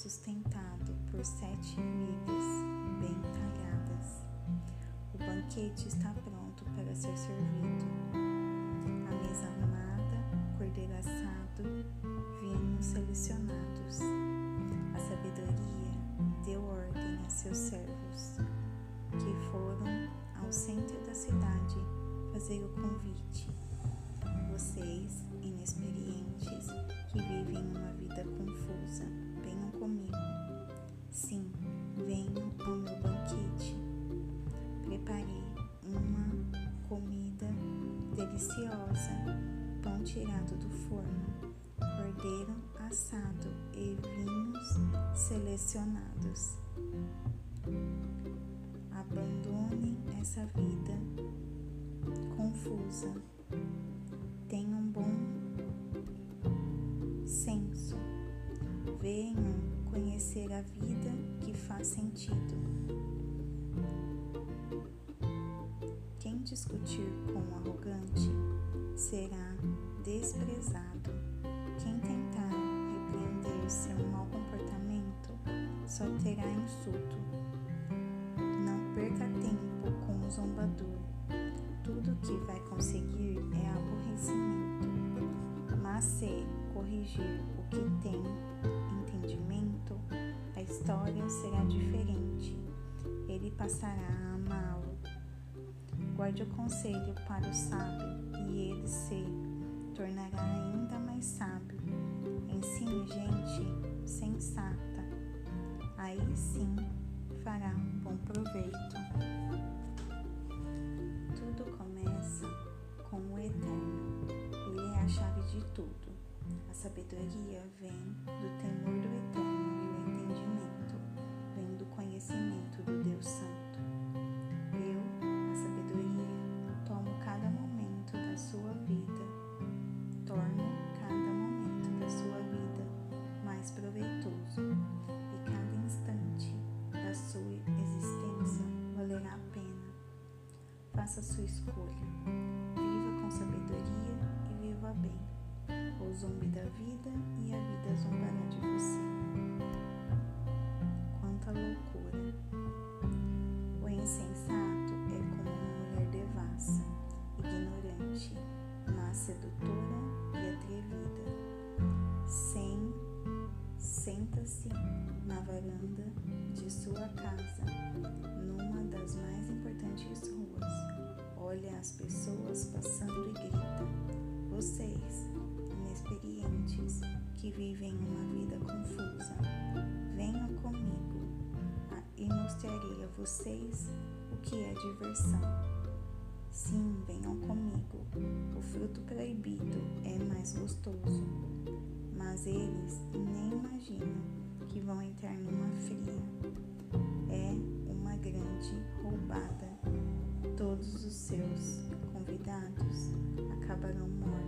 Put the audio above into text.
sustentado por sete vigas bem talhadas. O banquete está pronto para ser servido. A mesa arrumada, cordeiro assado, vinhos selecionados. A sabedoria deu ordem a seus servos, que foram ao centro da cidade fazer o convite. Vocês, inexperientes, que vivem uma vida confusa, deliciosa, pão tirado do forno, cordeiro assado e vinhos selecionados. Abandonem essa vida confusa. Tenham bom senso. Venham conhecer a vida que faz sentido. Discutir com o arrogante será desprezado. Quem tentar repreender seu mau comportamento só terá insulto. Não perca tempo com o zombador. Tudo que vai conseguir é aborrecimento. Mas se corrigir o que tem entendimento, a história será diferente. Ele passará a amá-lo. Guarde o conselho para o sábio e ele se tornará ainda mais sábio. Ensine gente sensata. Aí sim fará um bom proveito. Tudo começa com o eterno. Ele é a chave de tudo. A sabedoria vem do temor do eterno e o entendimento vem do conhecimento do Deus Santo. Faça sua escolha. Viva com sabedoria e viva bem. Ou zombe da vida e a vida zombará de você. Quanta loucura! O insensato é como uma mulher devassa, ignorante, mas sedutora e atrevida. Sem senta-se na varanda de sua casa, vivem uma vida confusa, venham comigo ah, e mostrarei a vocês o que é diversão. Sim, venham comigo. O fruto proibido é mais gostoso, mas eles nem imaginam que vão entrar numa fria. É uma grande roubada. Todos os seus convidados acabarão mortos.